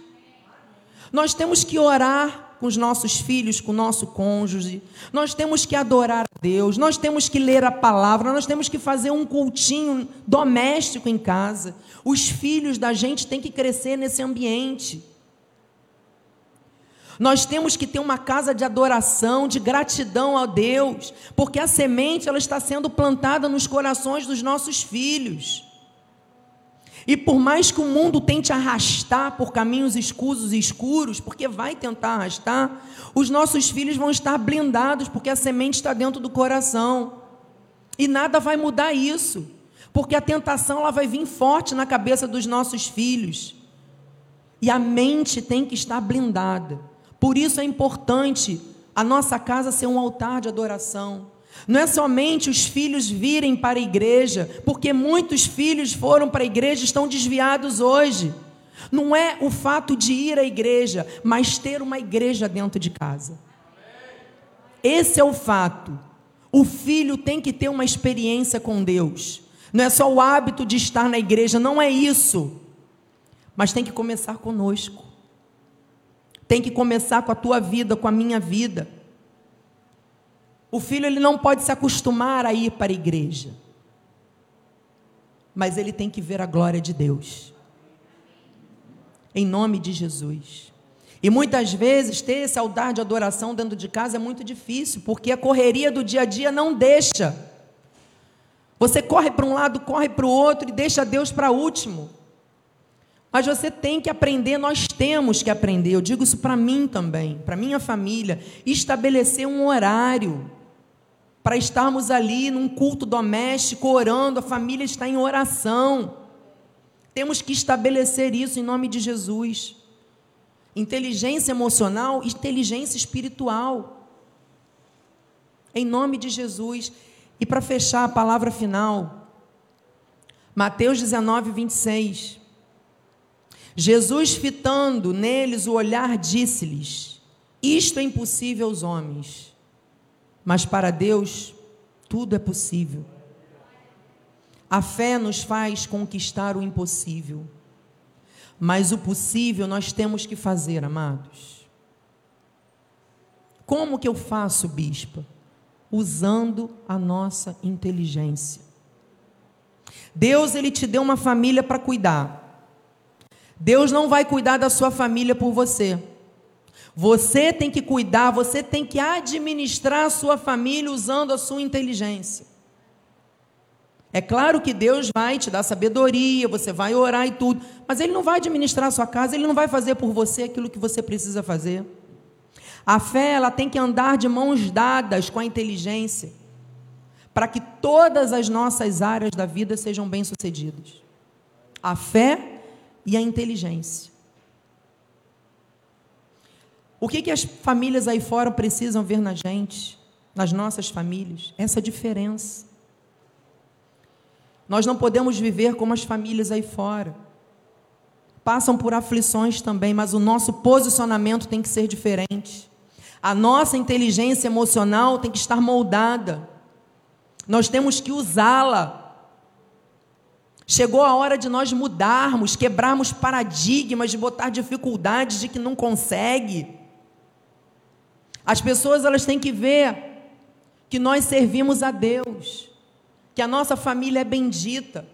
A: Nós temos que orar com os nossos filhos, com o nosso cônjuge, nós temos que adorar a Deus, nós temos que ler a palavra, nós temos que fazer um cultinho doméstico em casa. Os filhos da gente têm que crescer nesse ambiente. Nós temos que ter uma casa de adoração, de gratidão a Deus, porque a semente ela está sendo plantada nos corações dos nossos filhos. E por mais que o mundo tente arrastar por caminhos escusos e escuros, porque vai tentar arrastar, os nossos filhos vão estar blindados, porque a semente está dentro do coração. E nada vai mudar isso, porque a tentação ela vai vir forte na cabeça dos nossos filhos. E a mente tem que estar blindada. Por isso é importante a nossa casa ser um altar de adoração. Não é somente os filhos virem para a igreja, porque muitos filhos foram para a igreja e estão desviados hoje. Não é o fato de ir à igreja, mas ter uma igreja dentro de casa. Esse é o fato. O filho tem que ter uma experiência com Deus. Não é só o hábito de estar na igreja, não é isso. Mas tem que começar conosco tem que começar com a tua vida, com a minha vida. O filho ele não pode se acostumar a ir para a igreja, mas ele tem que ver a glória de Deus. Em nome de Jesus. E muitas vezes ter esse altar de adoração dentro de casa é muito difícil, porque a correria do dia a dia não deixa. Você corre para um lado, corre para o outro e deixa Deus para último. Mas você tem que aprender, nós temos que aprender. Eu digo isso para mim também, para minha família, estabelecer um horário para estarmos ali num culto doméstico orando, a família está em oração. Temos que estabelecer isso em nome de Jesus. Inteligência emocional, inteligência espiritual. Em nome de Jesus. E para fechar a palavra final, Mateus 19, 26. Jesus, fitando neles o olhar, disse-lhes: Isto é impossível aos homens, mas para Deus tudo é possível. A fé nos faz conquistar o impossível, mas o possível nós temos que fazer, amados. Como que eu faço, bispa? Usando a nossa inteligência. Deus ele te deu uma família para cuidar. Deus não vai cuidar da sua família por você. Você tem que cuidar, você tem que administrar a sua família usando a sua inteligência. É claro que Deus vai te dar sabedoria, você vai orar e tudo, mas Ele não vai administrar a sua casa, Ele não vai fazer por você aquilo que você precisa fazer. A fé, ela tem que andar de mãos dadas com a inteligência, para que todas as nossas áreas da vida sejam bem-sucedidas. A fé e a inteligência. O que, que as famílias aí fora precisam ver na gente, nas nossas famílias? Essa diferença. Nós não podemos viver como as famílias aí fora. Passam por aflições também, mas o nosso posicionamento tem que ser diferente. A nossa inteligência emocional tem que estar moldada. Nós temos que usá-la Chegou a hora de nós mudarmos, quebrarmos paradigmas, de botar dificuldades de que não consegue. As pessoas elas têm que ver que nós servimos a Deus, que a nossa família é bendita,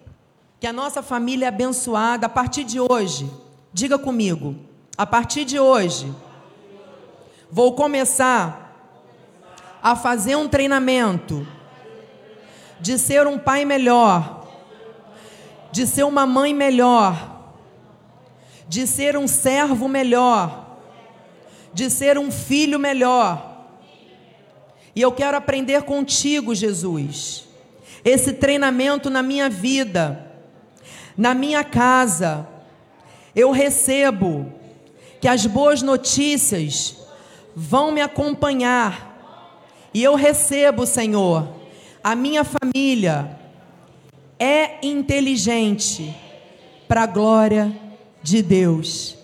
A: que a nossa família é abençoada a partir de hoje. Diga comigo, a partir de hoje, vou começar a fazer um treinamento de ser um pai melhor, de ser uma mãe melhor, de ser um servo melhor, de ser um filho melhor. E eu quero aprender contigo, Jesus, esse treinamento na minha vida, na minha casa. Eu recebo que as boas notícias vão me acompanhar. E eu recebo, Senhor, a minha família é inteligente para a glória de Deus.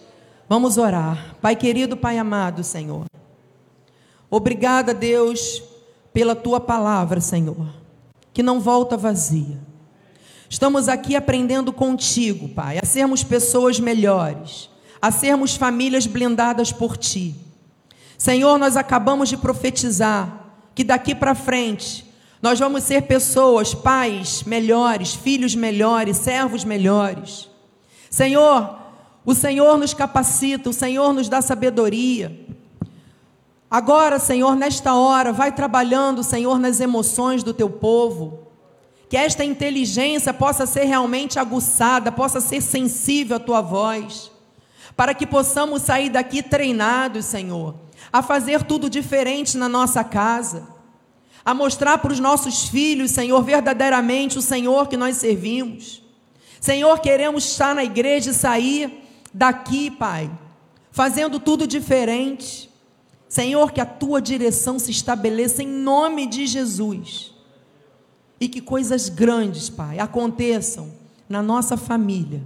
A: Vamos orar. Pai querido, Pai amado, Senhor. Obrigada, Deus, pela tua palavra, Senhor, que não volta vazia. Estamos aqui aprendendo contigo, Pai, a sermos pessoas melhores, a sermos famílias blindadas por ti. Senhor, nós acabamos de profetizar que daqui para frente nós vamos ser pessoas, pais melhores, filhos melhores, servos melhores. Senhor, o Senhor nos capacita, o Senhor nos dá sabedoria. Agora, Senhor, nesta hora, vai trabalhando, Senhor, nas emoções do teu povo. Que esta inteligência possa ser realmente aguçada, possa ser sensível à tua voz para que possamos sair daqui treinados, Senhor, a fazer tudo diferente na nossa casa, a mostrar para os nossos filhos, Senhor, verdadeiramente o Senhor que nós servimos. Senhor, queremos estar na igreja e sair daqui, Pai, fazendo tudo diferente. Senhor, que a tua direção se estabeleça em nome de Jesus. E que coisas grandes, Pai, aconteçam na nossa família,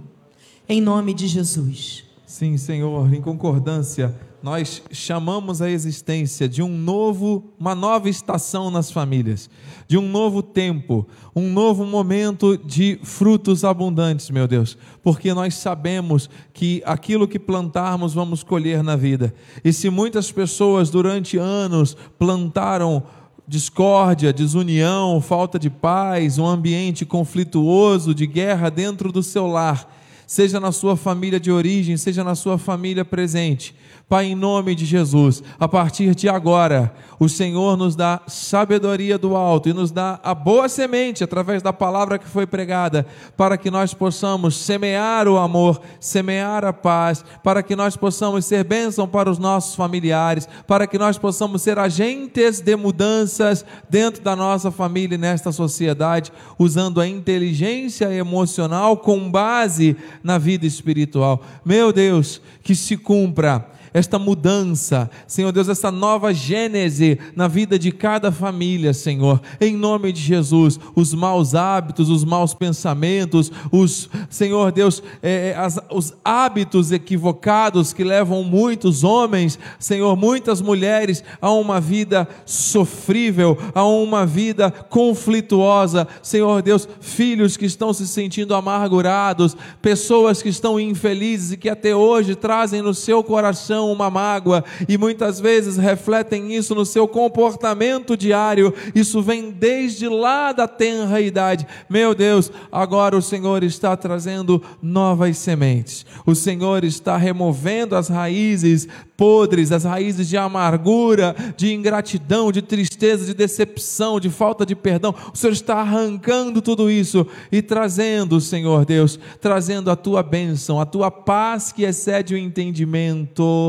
A: em nome de Jesus.
B: Sim, Senhor, em concordância, nós chamamos a existência de um novo, uma nova estação nas famílias, de um novo tempo, um novo momento de frutos abundantes, meu Deus, porque nós sabemos que aquilo que plantarmos vamos colher na vida. E se muitas pessoas durante anos plantaram discórdia, desunião, falta de paz, um ambiente conflituoso, de guerra dentro do seu lar, seja na sua família de origem, seja na sua família presente. Pai, em nome de Jesus, a partir de agora, o Senhor nos dá sabedoria do alto e nos dá a boa semente através da palavra que foi pregada, para que nós possamos semear o amor, semear a paz, para que nós possamos ser bênção para os nossos familiares, para que nós possamos ser agentes de mudanças dentro da nossa família e nesta sociedade, usando a inteligência emocional com base na vida espiritual. Meu Deus, que se cumpra esta mudança, Senhor Deus, essa nova gênese na vida de cada família, Senhor, em nome de Jesus, os maus hábitos, os maus pensamentos, os, Senhor Deus, é, as, os hábitos equivocados que levam muitos homens, Senhor, muitas mulheres a uma vida sofrível, a uma vida conflituosa, Senhor Deus, filhos que estão se sentindo amargurados, pessoas que estão infelizes e que até hoje trazem no seu coração uma mágoa e muitas vezes refletem isso no seu comportamento diário. Isso vem desde lá da tenra idade. Meu Deus, agora o Senhor está trazendo novas sementes. O Senhor está removendo as raízes podres, as raízes de amargura, de ingratidão, de tristeza, de decepção, de falta de perdão. O Senhor está arrancando tudo isso e trazendo, Senhor Deus, trazendo a tua bênção, a tua paz que excede o entendimento.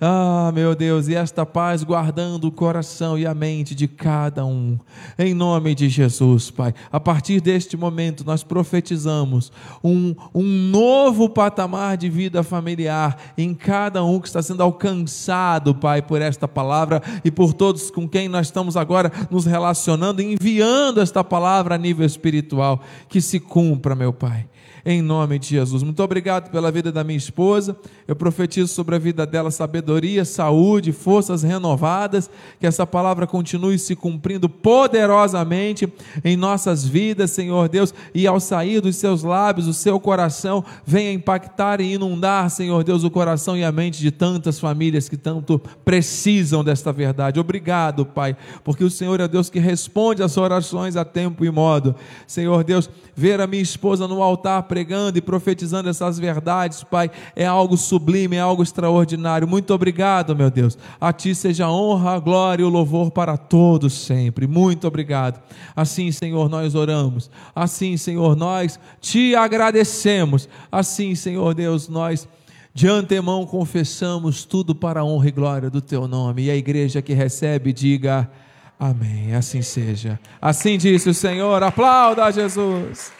B: Ah, meu Deus, e esta paz guardando o coração e a mente de cada um. Em nome de Jesus, Pai. A partir deste momento, nós profetizamos um, um novo patamar de vida familiar em cada um que está sendo alcançado alcançado, Pai, por esta palavra e por todos com quem nós estamos agora nos relacionando, enviando esta palavra a nível espiritual. Que se cumpra, meu Pai. Em nome de Jesus. Muito obrigado pela vida da minha esposa. Eu profetizo sobre a vida dela sabedoria, saúde, forças renovadas, que essa palavra continue se cumprindo poderosamente em nossas vidas, Senhor Deus, e ao sair dos seus lábios, o seu coração venha impactar e inundar, Senhor Deus, o coração e a mente de tantas famílias que tanto precisam desta verdade. Obrigado, Pai, porque o Senhor é Deus que responde às orações a tempo e modo. Senhor Deus, ver a minha esposa no altar pregando e profetizando essas verdades, Pai, é algo sublime, é algo extraordinário. Muito obrigado, meu Deus. A Ti seja a honra, a glória e o louvor para todos sempre. Muito obrigado. Assim, Senhor, nós oramos. Assim, Senhor, nós te agradecemos. Assim, Senhor Deus, nós de antemão confessamos tudo para a honra e glória do Teu nome. E a igreja que recebe, diga. Amém. Assim seja. Assim disse o Senhor. Aplauda Jesus.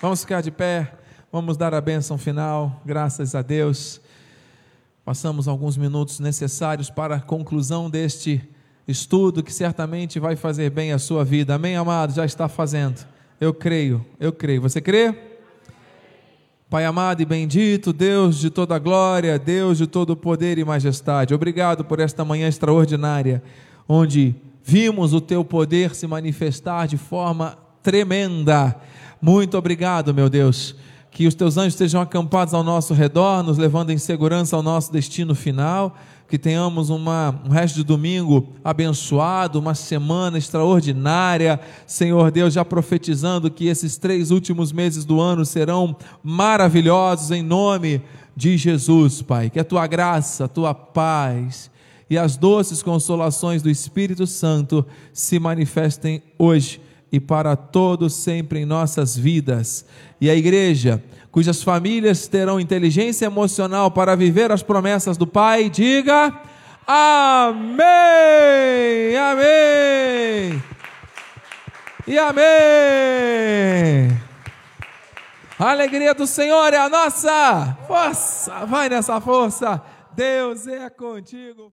B: Vamos ficar de pé. Vamos dar a bênção final. Graças a Deus. Passamos alguns minutos necessários para a conclusão deste estudo que certamente vai fazer bem a sua vida. Amém, amado? Já está fazendo. Eu creio, eu creio. Você crê? Pai amado e bendito, Deus de toda glória, Deus de todo poder e majestade, obrigado por esta manhã extraordinária, onde vimos o teu poder se manifestar de forma tremenda. Muito obrigado, meu Deus. Que os teus anjos estejam acampados ao nosso redor, nos levando em segurança ao nosso destino final que tenhamos uma, um resto de domingo abençoado, uma semana extraordinária, Senhor Deus, já profetizando que esses três últimos meses do ano serão maravilhosos em nome de Jesus, Pai. Que a tua graça, a tua paz e as doces consolações do Espírito Santo se manifestem hoje e para todos sempre em nossas vidas. E a igreja cujas famílias terão inteligência emocional para viver as promessas do Pai, diga amém, amém e amém. A alegria do Senhor é a nossa força, vai nessa força, Deus é contigo.